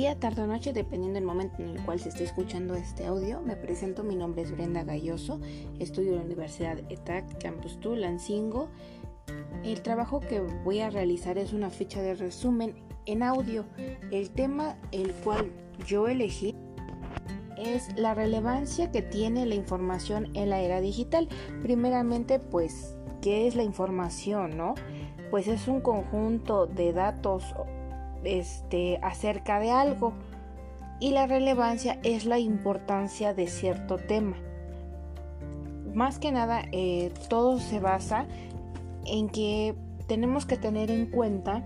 día, tarde o noche, dependiendo del momento en el cual se esté escuchando este audio. Me presento, mi nombre es Brenda Galloso, estudio en la Universidad ETAC Campus Tulancingo. El trabajo que voy a realizar es una ficha de resumen en audio. El tema el cual yo elegí es la relevancia que tiene la información en la era digital. Primeramente, pues, ¿qué es la información, no? Pues es un conjunto de datos este, acerca de algo y la relevancia es la importancia de cierto tema. Más que nada, eh, todo se basa en que tenemos que tener en cuenta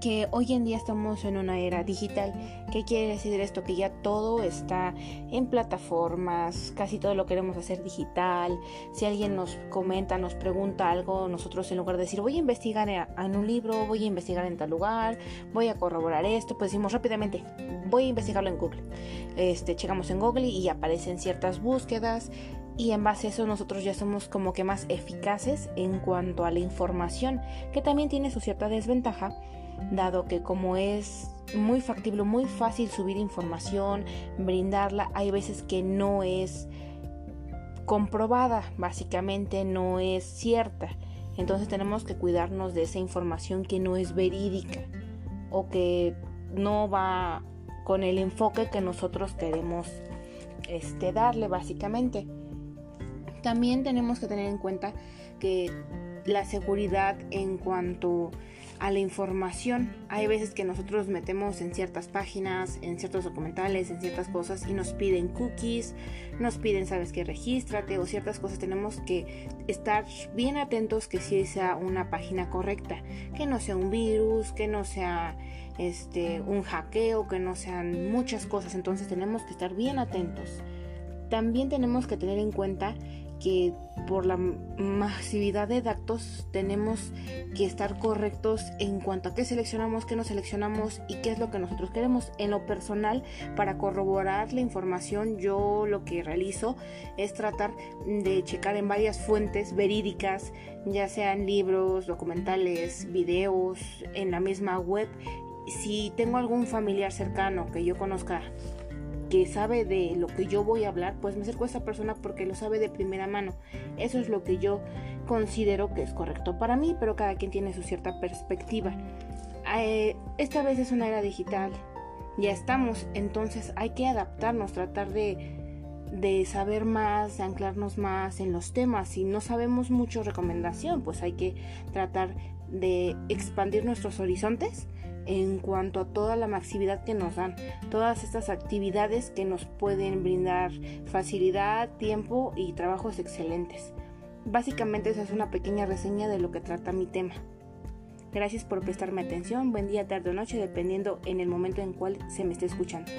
que hoy en día estamos en una era digital. ¿Qué quiere decir esto? Que ya todo está en plataformas, casi todo lo queremos hacer digital. Si alguien nos comenta, nos pregunta algo, nosotros en lugar de decir voy a investigar en un libro, voy a investigar en tal lugar, voy a corroborar esto, pues decimos rápidamente voy a investigarlo en Google. Este, checamos en Google y aparecen ciertas búsquedas y en base a eso nosotros ya somos como que más eficaces en cuanto a la información, que también tiene su cierta desventaja dado que como es muy factible, muy fácil subir información, brindarla, hay veces que no es comprobada, básicamente no es cierta. Entonces tenemos que cuidarnos de esa información que no es verídica o que no va con el enfoque que nosotros queremos este, darle básicamente. También tenemos que tener en cuenta que la seguridad en cuanto a la información. Hay veces que nosotros metemos en ciertas páginas, en ciertos documentales, en ciertas cosas y nos piden cookies, nos piden, sabes que regístrate o ciertas cosas. Tenemos que estar bien atentos que si sea una página correcta, que no sea un virus, que no sea este un hackeo, que no sean muchas cosas. Entonces tenemos que estar bien atentos. También tenemos que tener en cuenta que por la masividad de datos tenemos que estar correctos en cuanto a qué seleccionamos, qué no seleccionamos y qué es lo que nosotros queremos. En lo personal, para corroborar la información, yo lo que realizo es tratar de checar en varias fuentes verídicas, ya sean libros, documentales, videos, en la misma web. Si tengo algún familiar cercano que yo conozca que sabe de lo que yo voy a hablar, pues me acerco a esa persona porque lo sabe de primera mano. Eso es lo que yo considero que es correcto para mí, pero cada quien tiene su cierta perspectiva. Eh, esta vez es una era digital, ya estamos, entonces hay que adaptarnos, tratar de, de saber más, de anclarnos más en los temas. Si no sabemos mucho recomendación, pues hay que tratar de expandir nuestros horizontes en cuanto a toda la maxividad que nos dan, todas estas actividades que nos pueden brindar facilidad, tiempo y trabajos excelentes. Básicamente esa es una pequeña reseña de lo que trata mi tema. Gracias por prestarme atención, buen día, tarde o noche, dependiendo en el momento en cual se me esté escuchando.